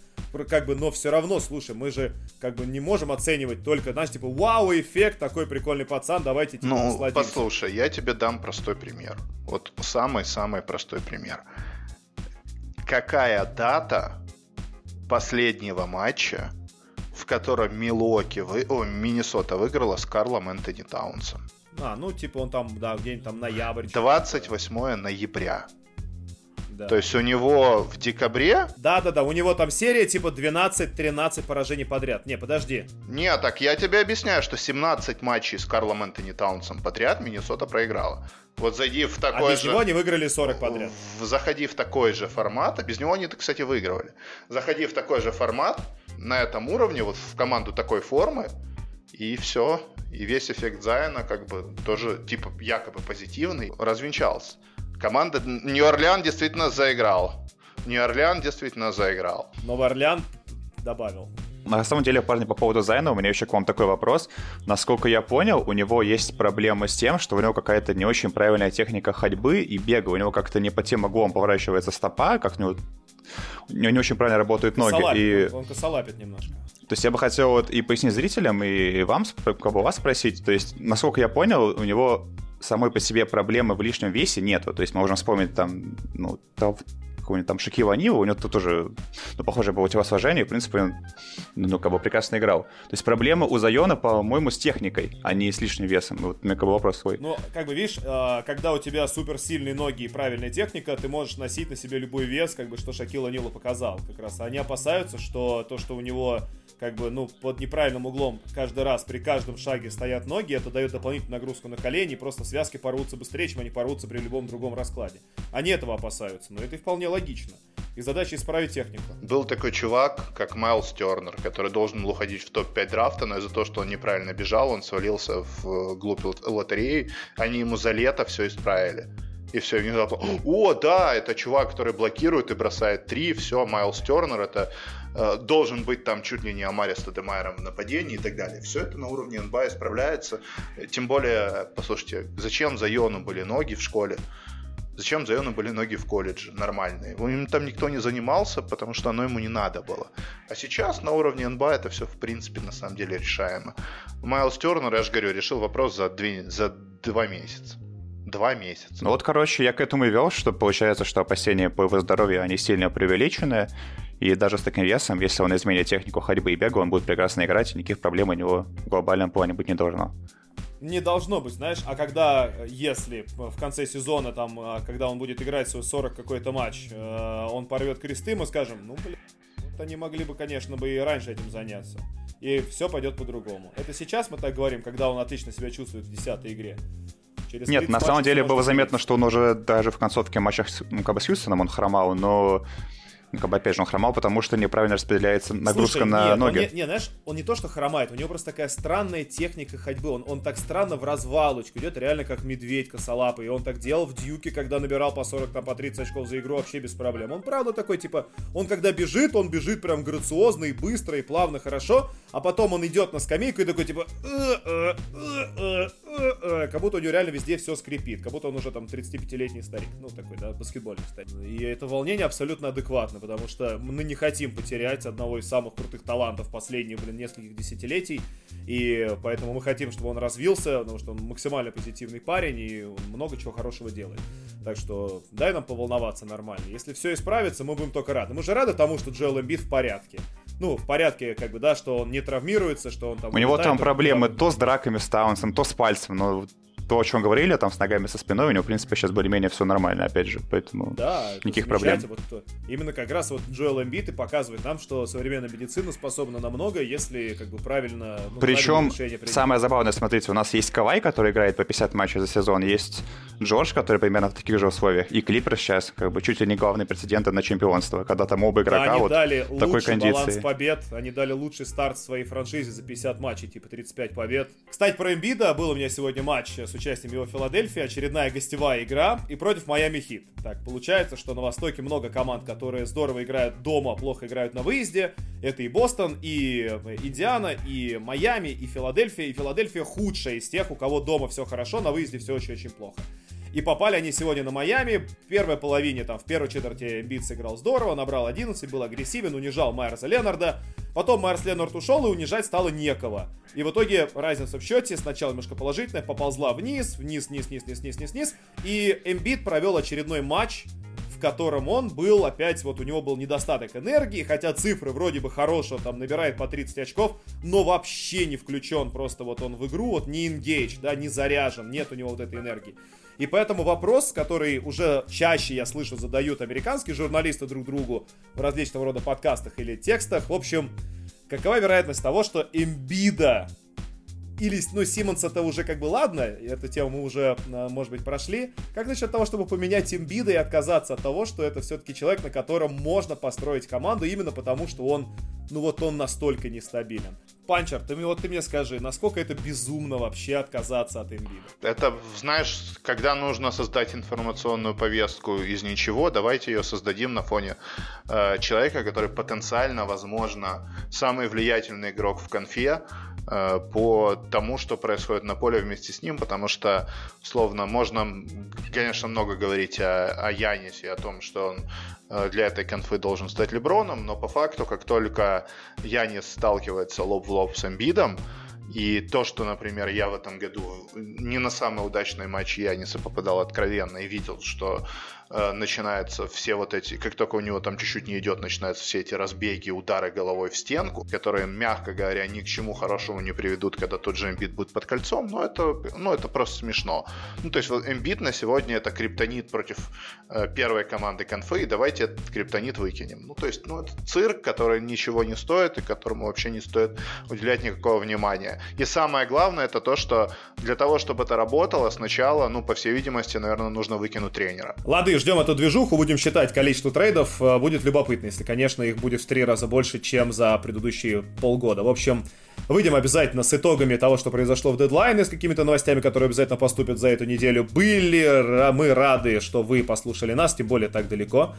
Как бы, но все равно, слушай, мы же как бы не можем оценивать только, знаешь, типа, вау, вау-эффект, такой прикольный пацан, давайте типа Ну, насладимся. послушай, я тебе дам простой пример. Вот самый-самый простой пример. Какая дата последнего матча, в котором Милоки вы... О, Миннесота выиграла с Карлом Энтони Таунсом? А, ну, типа он там, да, где-нибудь там ноябрь. 28 ноября. Да. То есть у него в декабре... Да-да-да, у него там серия типа 12-13 поражений подряд. Не, подожди. Не, так я тебе объясняю, что 17 матчей с Карлом Энтони Таунсом подряд Миннесота проиграла. Вот зайди в такой а без же... него они выиграли 40 подряд. В... Заходи в такой же формат, а без него они, кстати, выигрывали. Заходи в такой же формат, на этом уровне, вот в команду такой формы, и все. И весь эффект Зайна как бы тоже типа якобы позитивный развенчался. Команда Нью-Орлеан действительно заиграл. Нью-Орлеан действительно заиграл. Новый Орлеан добавил. На самом деле, парни, по поводу Зайна, у меня еще к вам такой вопрос. Насколько я понял, у него есть проблемы с тем, что у него какая-то не очень правильная техника ходьбы и бега. У него как-то не по тем углом поворачивается стопа, как у него, у него не очень правильно работают ноги. Косолапит, и... Он косолапит немножко. То есть я бы хотел вот и пояснить зрителям, и вам, как бы вас спросить. То есть, насколько я понял, у него самой по себе проблемы в лишнем весе нету. То есть мы можем вспомнить там, ну, какого-нибудь там Шакила Нива, у него тут тоже, ну, похоже было телосложение, в принципе, он, ну, как бы прекрасно играл. То есть проблема у Зайона, по-моему, с техникой, а не с лишним весом. Вот у меня как бы вопрос свой. Ну, как бы, видишь, а, когда у тебя суперсильные ноги и правильная техника, ты можешь носить на себе любой вес, как бы, что Шакила Нила показал. Как раз они опасаются, что то, что у него как бы, ну, под неправильным углом каждый раз при каждом шаге стоят ноги, это дает дополнительную нагрузку на колени, просто связки порвутся быстрее, чем они порвутся при любом другом раскладе. Они этого опасаются, но это вполне логично. И задача исправить технику. Был такой чувак, как Майлз Тернер, который должен был уходить в топ-5 драфта, но из-за того, что он неправильно бежал, он свалился в э, глубь лотереи. Они ему за лето все исправили. И все, внезапно, о, да, это чувак, который блокирует и бросает три, все, Майлз Тернер, это э, должен быть там чуть ли не Амари Стадемайером в нападении и так далее. Все это на уровне НБА исправляется. Тем более, послушайте, зачем за Йону были ноги в школе? Зачем Зайону были ноги в колледже нормальные? Им там никто не занимался, потому что оно ему не надо было. А сейчас на уровне НБА это все в принципе на самом деле решаемо. Майлз Тернер, я же говорю, решил вопрос за, две, за два месяца. Два месяца. Ну вот, короче, я к этому и вел, что получается, что опасения по его здоровью, они сильно преувеличены. И даже с таким весом, если он изменит технику ходьбы и бега, он будет прекрасно играть, и никаких проблем у него в глобальном плане быть не должно не должно быть, знаешь, а когда, если в конце сезона, там, а, когда он будет играть свой 40 какой-то матч, э, он порвет кресты, мы скажем, ну, блин, вот они могли бы, конечно, бы и раньше этим заняться. И все пойдет по-другому. Это сейчас мы так говорим, когда он отлично себя чувствует в десятой игре. Через Нет, на самом деле было заметно, что он уже даже в концовке матча ну, как бы с Хьюстоном он хромал, но как бы, опять же, он хромал, потому что неправильно распределяется нагрузка Слушай, на нет, ноги. Он не, не, знаешь, он не то, что хромает, у него просто такая странная техника ходьбы. Он, он так странно в развалочку идет, реально как медведь косолапый. И он так делал в дьюке, когда набирал по 40, там, по 30 очков за игру вообще без проблем. Он правда такой, типа, он когда бежит, он бежит прям грациозно и быстро, и плавно, хорошо, а потом он идет на скамейку и такой, типа, «Э, э, э, как будто у него реально везде все скрипит, как будто он уже там 35-летний старик, ну такой, да, баскетбольный старик. И это волнение абсолютно адекватно, потому что мы не хотим потерять одного из самых крутых талантов последних, блин, нескольких десятилетий, и поэтому мы хотим, чтобы он развился, потому что он максимально позитивный парень, и он много чего хорошего делает. Так что дай нам поволноваться нормально. Если все исправится, мы будем только рады. Мы же рады тому, что Джоэл Эмбит в порядке ну, в порядке, как бы, да, что он не травмируется, что он там... У него там проблемы то с драками с Таунсом, то с пальцем, но то, о чем говорили, там с ногами со спиной, у него, в принципе, сейчас более-менее все нормально, опять же, поэтому да, никаких проблем. Вот, именно как раз вот Джоэл Эмбит и показывает нам, что современная медицина способна на много, если как бы правильно... Ну, Причем самое забавное, смотрите, у нас есть Кавай, который играет по 50 матчей за сезон, есть Джордж, который примерно в таких же условиях, и Клипер сейчас как бы чуть ли не главный прецедент на чемпионство, когда там оба игрока они вот дали такой кондиции. баланс побед, они дали лучший старт своей франшизе за 50 матчей, типа 35 побед. Кстати, про Эмбида был у меня сегодня матч с участием его Филадельфии, очередная гостевая игра и против Майами Хит. Так, получается, что на Востоке много команд, которые здорово играют дома, плохо играют на выезде. Это и Бостон, и Индиана, и Майами, и Филадельфия. И Филадельфия худшая из тех, у кого дома все хорошо, на выезде все очень-очень плохо. И попали они сегодня на Майами. В первой половине, там, в первой четверти Битс играл здорово, набрал 11, был агрессивен, унижал Майерса Ленарда. Потом Майерс Ленард ушел, и унижать стало некого. И в итоге разница в счете сначала немножко положительная, поползла вниз, вниз, вниз, вниз, вниз, вниз, вниз, вниз. И Эмбиид провел очередной матч, в котором он был опять, вот у него был недостаток энергии, хотя цифры вроде бы хорошие, там набирает по 30 очков, но вообще не включен просто вот он в игру, вот не engage, да, не заряжен, нет у него вот этой энергии. И поэтому вопрос, который уже чаще, я слышу, задают американские журналисты друг другу в различного рода подкастах или текстах, в общем, какова вероятность того, что Эмбида или, ну, Симмонса-то уже как бы ладно, эту тему мы уже, а, может быть, прошли. Как насчет того, чтобы поменять Эмбида и отказаться от того, что это все-таки человек, на котором можно построить команду, именно потому, что он, ну вот он настолько нестабилен. Панчер, ты, вот ты мне скажи, насколько это безумно вообще отказаться от Эмбида? Это, знаешь, когда нужно создать информационную повестку из ничего, давайте ее создадим на фоне э, человека, который потенциально, возможно, самый влиятельный игрок в конфе, по тому, что происходит на поле вместе с ним, потому что, словно, можно, конечно, много говорить о, о Янисе, о том, что он Э, для этой конфы должен стать Леброном, но по факту, как только Янис сталкивается лоб в лоб с Эмбидом, И то, что, например, я в этом году не на самый удачный матч Яниса попадал откровенно и видел, что Э, начинаются все вот эти, как только у него там чуть-чуть не идет, начинаются все эти разбеги, удары головой в стенку, которые, мягко говоря, ни к чему хорошему не приведут, когда тот же Эмбит будет под кольцом, но это, ну, это просто смешно. Ну, то есть вот Эмбит на сегодня это криптонит против э, первой команды конфы, и давайте этот криптонит выкинем. Ну, то есть, ну, это цирк, который ничего не стоит и которому вообще не стоит уделять никакого внимания. И самое главное, это то, что для того, чтобы это работало, сначала, ну, по всей видимости, наверное, нужно выкинуть тренера. Лады, ждем эту движуху, будем считать количество трейдов. Э, будет любопытно, если, конечно, их будет в три раза больше, чем за предыдущие полгода. В общем, выйдем обязательно с итогами того, что произошло в дедлайне, с какими-то новостями, которые обязательно поступят за эту неделю. Были мы рады, что вы послушали нас, тем более так далеко.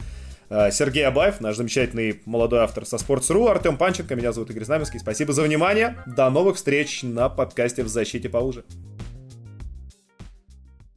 Э, Сергей Абаев, наш замечательный молодой автор со Sports.ru, Артем Панченко, меня зовут Игорь Знаменский. Спасибо за внимание. До новых встреч на подкасте «В защите поуже».